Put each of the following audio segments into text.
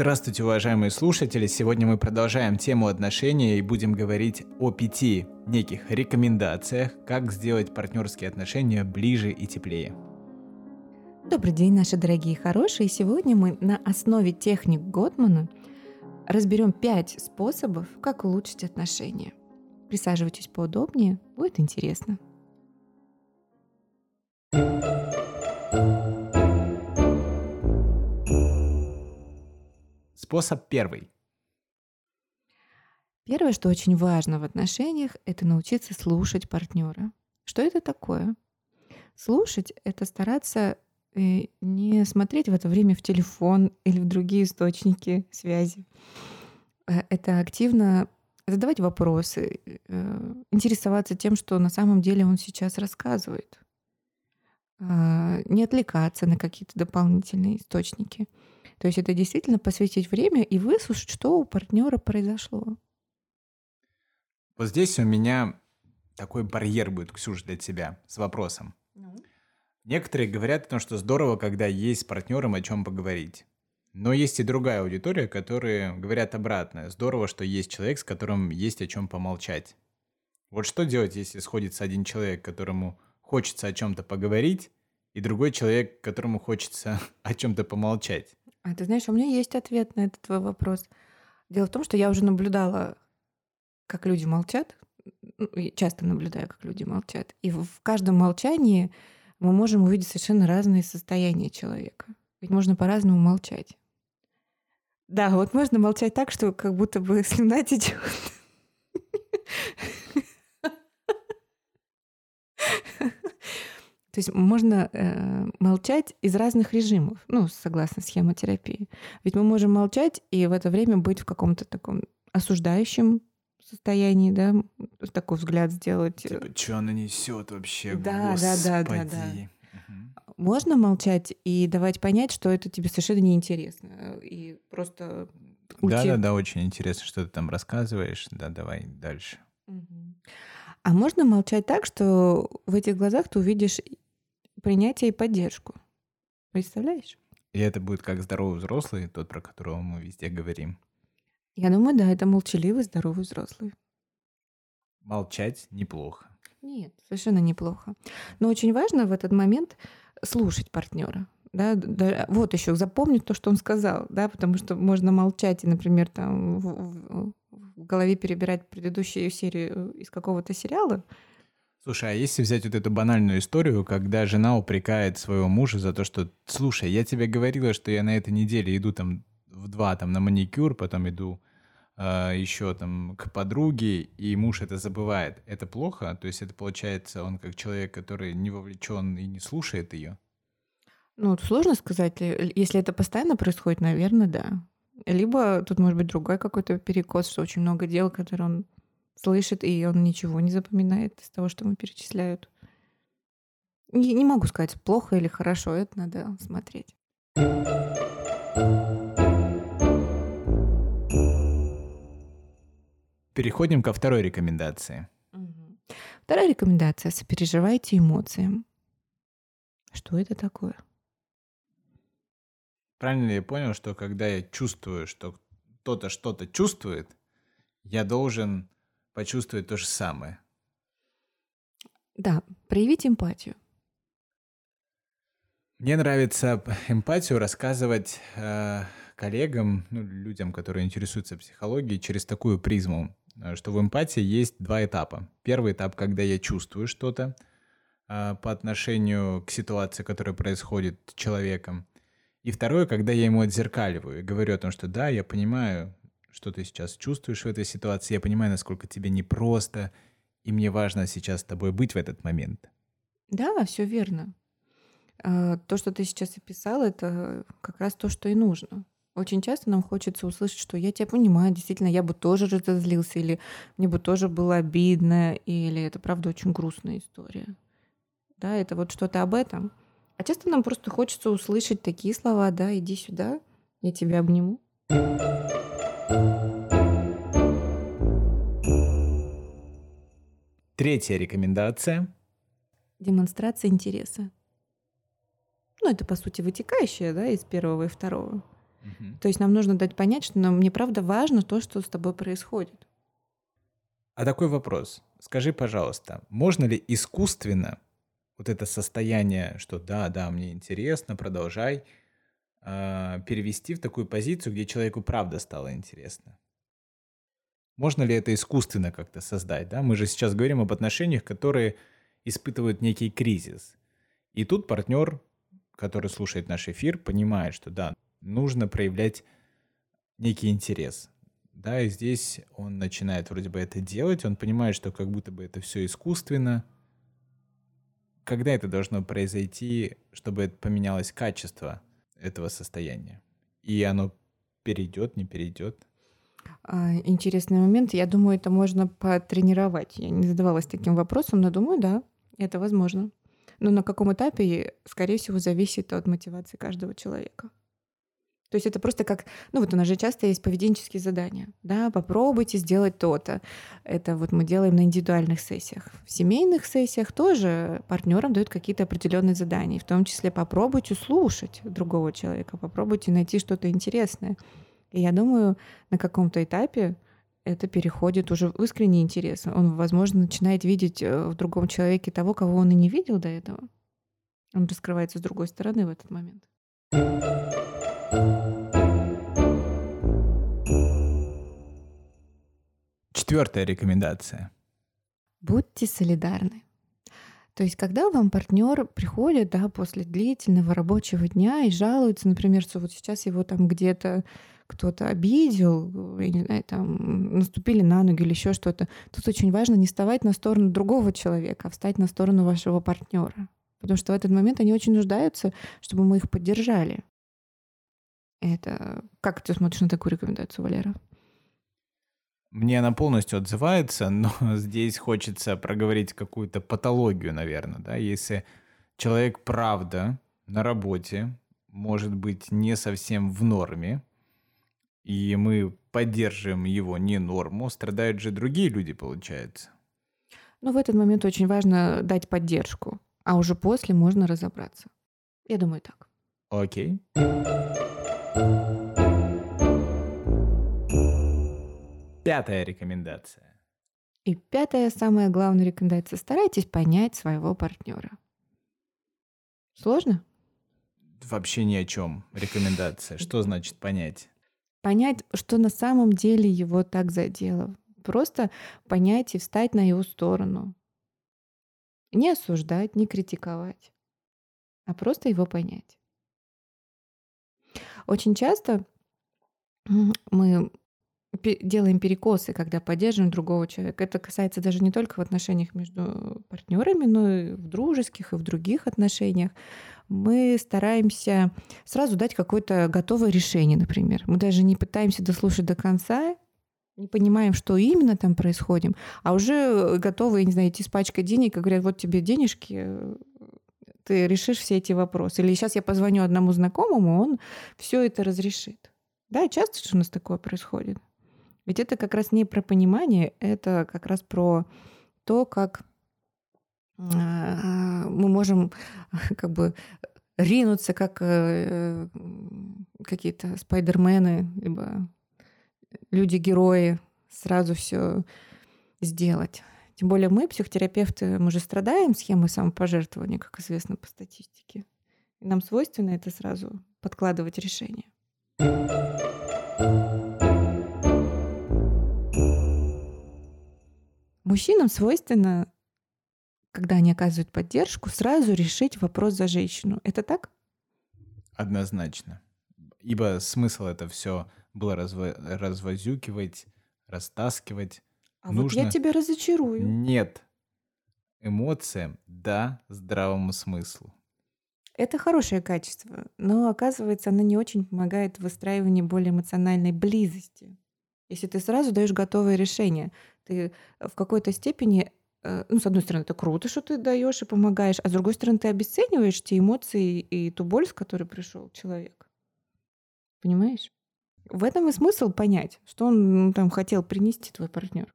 Здравствуйте, уважаемые слушатели! Сегодня мы продолжаем тему отношений и будем говорить о пяти неких рекомендациях, как сделать партнерские отношения ближе и теплее. Добрый день, наши дорогие хорошие! Сегодня мы на основе техник Готмана разберем пять способов, как улучшить отношения. Присаживайтесь поудобнее, будет интересно. Способ первый. Первое, что очень важно в отношениях, это научиться слушать партнера. Что это такое? Слушать — это стараться э, не смотреть в это время в телефон или в другие источники связи. Э, это активно задавать вопросы, э, интересоваться тем, что на самом деле он сейчас рассказывает. А, не отвлекаться на какие-то дополнительные источники — то есть это действительно посвятить время и выслушать, что у партнера произошло. Вот здесь у меня такой барьер будет, Ксюша, для тебя с вопросом. Ну? Некоторые говорят о том, что здорово, когда есть с партнером о чем поговорить. Но есть и другая аудитория, которые говорят обратное. Здорово, что есть человек, с которым есть о чем помолчать. Вот что делать, если сходится один человек, которому хочется о чем-то поговорить, и другой человек, которому хочется о чем-то помолчать? А ты знаешь, у меня есть ответ на этот твой вопрос. Дело в том, что я уже наблюдала, как люди молчат. Ну, часто наблюдаю, как люди молчат. И в каждом молчании мы можем увидеть совершенно разные состояния человека. Ведь можно по-разному молчать. Да, вот можно молчать так, что как будто бы слюна течет. То есть можно э, молчать из разных режимов, ну, согласно схемотерапии. Ведь мы можем молчать и в это время быть в каком-то таком осуждающем состоянии, да, такой взгляд сделать. Типа, что она несет вообще? Да, да, да, да, да. Можно молчать и давать понять, что это тебе совершенно неинтересно. И просто. Да, да, да, очень интересно, что ты там рассказываешь. Да, давай дальше. А можно молчать так, что в этих глазах ты увидишь принятие и поддержку. Представляешь? И это будет как здоровый взрослый, тот, про которого мы везде говорим. Я думаю, да, это молчаливый здоровый взрослый. Молчать неплохо. Нет, совершенно неплохо. Но очень важно в этот момент слушать партнера. Да, да, вот еще запомнить то, что он сказал, да, потому что можно молчать и, например, там в, в, в голове перебирать предыдущую серию из какого-то сериала, Слушай, а если взять вот эту банальную историю, когда жена упрекает своего мужа за то, что, слушай, я тебе говорила, что я на этой неделе иду там в два там на маникюр, потом иду э, а, еще там к подруге, и муж это забывает. Это плохо? То есть это получается он как человек, который не вовлечен и не слушает ее? Ну, сложно сказать. Если это постоянно происходит, наверное, да. Либо тут может быть другой какой-то перекос, что очень много дел, которые он слышит, и он ничего не запоминает из того, что ему перечисляют. Не, не могу сказать, плохо или хорошо, это надо смотреть. Переходим ко второй рекомендации. Вторая рекомендация – сопереживайте эмоциям. Что это такое? Правильно ли я понял, что когда я чувствую, что кто-то что-то чувствует, я должен почувствовать то же самое. Да, проявить эмпатию. Мне нравится эмпатию рассказывать э, коллегам, ну, людям, которые интересуются психологией, через такую призму, э, что в эмпатии есть два этапа. Первый этап, когда я чувствую что-то э, по отношению к ситуации, которая происходит с человеком. И второе, когда я ему отзеркаливаю и говорю о том, что да, я понимаю, что ты сейчас чувствуешь в этой ситуации. Я понимаю, насколько тебе непросто, и мне важно сейчас с тобой быть в этот момент. Да, все верно. А, то, что ты сейчас описал, это как раз то, что и нужно. Очень часто нам хочется услышать, что я тебя понимаю, действительно, я бы тоже разозлился, или мне бы тоже было обидно, или это правда очень грустная история. Да, это вот что-то об этом. А часто нам просто хочется услышать такие слова, да, иди сюда, я тебя обниму. Третья рекомендация. Демонстрация интереса. Ну, это, по сути, вытекающее да, из первого и второго. Угу. То есть нам нужно дать понять, что нам мне правда важно то, что с тобой происходит. А такой вопрос. Скажи, пожалуйста, можно ли искусственно вот это состояние, что да, да, мне интересно, продолжай, э, перевести в такую позицию, где человеку правда стало интересно? Можно ли это искусственно как-то создать? Да? Мы же сейчас говорим об отношениях, которые испытывают некий кризис. И тут партнер, который слушает наш эфир, понимает, что да, нужно проявлять некий интерес. Да, и здесь он начинает вроде бы это делать, он понимает, что как будто бы это все искусственно, когда это должно произойти, чтобы поменялось качество этого состояния? И оно перейдет, не перейдет? А, интересный момент. Я думаю, это можно потренировать. Я не задавалась таким вопросом, но думаю, да, это возможно. Но на каком этапе, скорее всего, зависит от мотивации каждого человека. То есть это просто как, ну вот у нас же часто есть поведенческие задания, да, попробуйте сделать то-то. Это вот мы делаем на индивидуальных сессиях. В семейных сессиях тоже партнерам дают какие-то определенные задания, в том числе попробуйте слушать другого человека, попробуйте найти что-то интересное. И я думаю, на каком-то этапе это переходит уже в искренний интерес. Он, возможно, начинает видеть э, в другом человеке того, кого он и не видел до этого. Он раскрывается с другой стороны в этот момент. Четвертая рекомендация. Будьте солидарны. То есть, когда вам партнер приходит, да, после длительного рабочего дня и жалуется, например, что вот сейчас его там где-то кто-то обидел, я не знаю, там наступили на ноги или еще что-то, тут очень важно не вставать на сторону другого человека, а встать на сторону вашего партнера. Потому что в этот момент они очень нуждаются, чтобы мы их поддержали. Это как ты смотришь на такую рекомендацию, Валера? Мне она полностью отзывается, но здесь хочется проговорить какую-то патологию, наверное, да, если человек правда на работе может быть не совсем в норме, и мы поддерживаем его не норму, страдают же другие люди, получается. Ну, в этот момент очень важно дать поддержку, а уже после можно разобраться. Я думаю так. Окей. Пятая рекомендация. И пятая, самая главная рекомендация. Старайтесь понять своего партнера. Сложно? Вообще ни о чем. Рекомендация. Что значит понять? Понять, что на самом деле его так задело. Просто понять и встать на его сторону. Не осуждать, не критиковать, а просто его понять. Очень часто мы делаем перекосы, когда поддерживаем другого человека. Это касается даже не только в отношениях между партнерами, но и в дружеских, и в других отношениях. Мы стараемся сразу дать какое-то готовое решение, например. Мы даже не пытаемся дослушать до конца, не понимаем, что именно там происходит, а уже готовы, не знаю, идти с пачкой денег и говорят, вот тебе денежки, ты решишь все эти вопросы. Или сейчас я позвоню одному знакомому, он все это разрешит. Да, часто же у нас такое происходит. Ведь это как раз не про понимание, это как раз про то, как а, мы можем как бы ринуться, как э, какие-то спайдермены, либо люди-герои, сразу все сделать. Тем более мы, психотерапевты, мы же страдаем схемой самопожертвования, как известно по статистике. И нам свойственно это сразу подкладывать решение. Мужчинам свойственно, когда они оказывают поддержку, сразу решить вопрос за женщину. Это так? Однозначно. Ибо смысл это все было разво- развозюкивать, растаскивать. А Нужно... вот я тебя разочарую. Нет. Эмоциям, да, здравому смыслу. Это хорошее качество, но оказывается, оно не очень помогает в выстраивании более эмоциональной близости. Если ты сразу даешь готовое решение, ты в какой-то степени, э, ну, с одной стороны, это круто, что ты даешь и помогаешь, а с другой стороны, ты обесцениваешь те эмоции и ту боль, с которой пришел человек. Понимаешь? В этом и смысл понять, что он ну, там хотел принести твой партнер.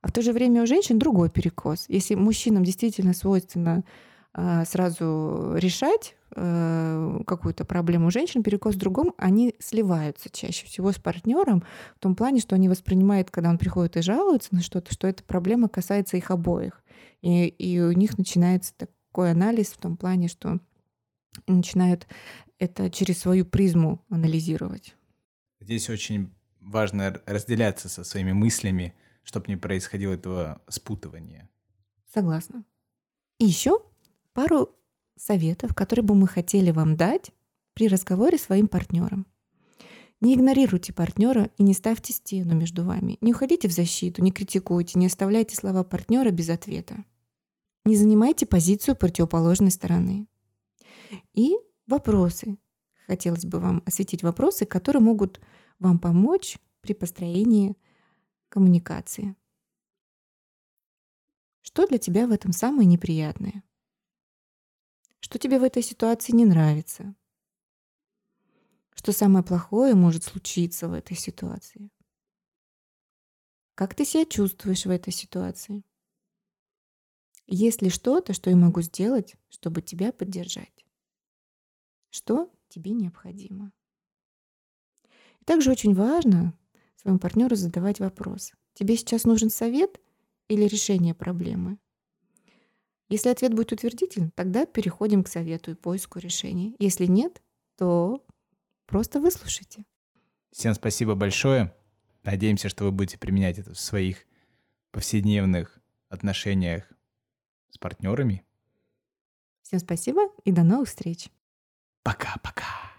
А в то же время у женщин другой перекос. Если мужчинам действительно свойственно а, сразу решать э, какую-то проблему женщин, перекос в другом, они сливаются чаще всего с партнером в том плане, что они воспринимают, когда он приходит и жалуется на что-то, что эта проблема касается их обоих. И, и у них начинается такой анализ в том плане, что начинают это через свою призму анализировать. Здесь очень важно разделяться со своими мыслями, чтобы не происходило этого спутывания. Согласна. И еще пару советов, которые бы мы хотели вам дать при разговоре с своим партнером. Не игнорируйте партнера и не ставьте стену между вами. Не уходите в защиту, не критикуйте, не оставляйте слова партнера без ответа. Не занимайте позицию противоположной стороны. И вопросы. Хотелось бы вам осветить вопросы, которые могут вам помочь при построении коммуникации. Что для тебя в этом самое неприятное? Что тебе в этой ситуации не нравится? Что самое плохое может случиться в этой ситуации? Как ты себя чувствуешь в этой ситуации? Есть ли что-то, что я могу сделать, чтобы тебя поддержать? Что тебе необходимо? И также очень важно своему партнеру задавать вопрос. Тебе сейчас нужен совет или решение проблемы? Если ответ будет утвердительным, тогда переходим к совету и поиску решений. Если нет, то просто выслушайте. Всем спасибо большое. Надеемся, что вы будете применять это в своих повседневных отношениях с партнерами. Всем спасибо и до новых встреч. Пока-пока.